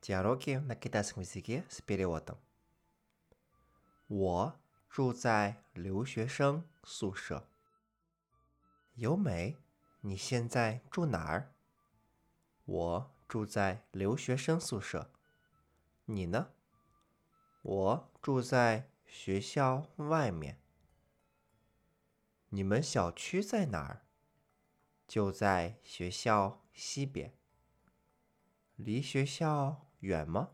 Диалоги на китайском языке с переводом. 我住在留学生宿舍。由美，你现在住哪儿？我住在留学生宿舍。你呢？我住在学校外面。你们小区在哪儿？就在学校西边。离学校 远吗？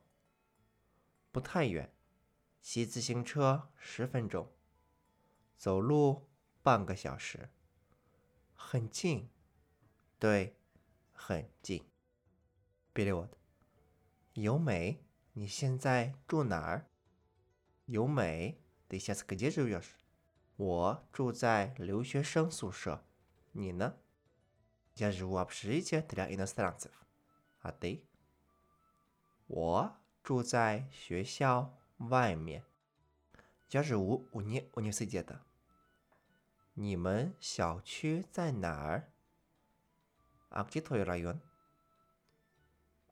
不太远，骑自行车十分钟，走路半个小时。很近，对，很近。Перевод. 由美，你现在住哪儿？由美，ты сейчас где живешь？我住在留学生宿舍。你呢？Я живу в общежитии для иностранцев. А ты? 我住在学校外面。Я живу вне университета. 你们小区在哪儿？А где твой район?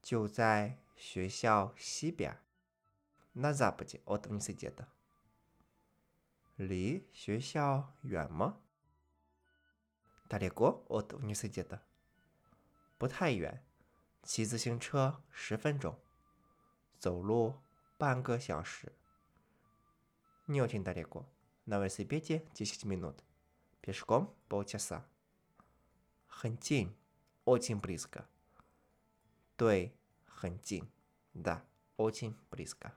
就在学校西边。На западе от университета. 离学校远吗？Далеко от университета. 不太远，骑自行车十分钟。 走路半个小时。Не очень далеко. На велосипеде 10 минут. Пешком полчаса. 很近，очень близко. 对，很近，да, очень близко.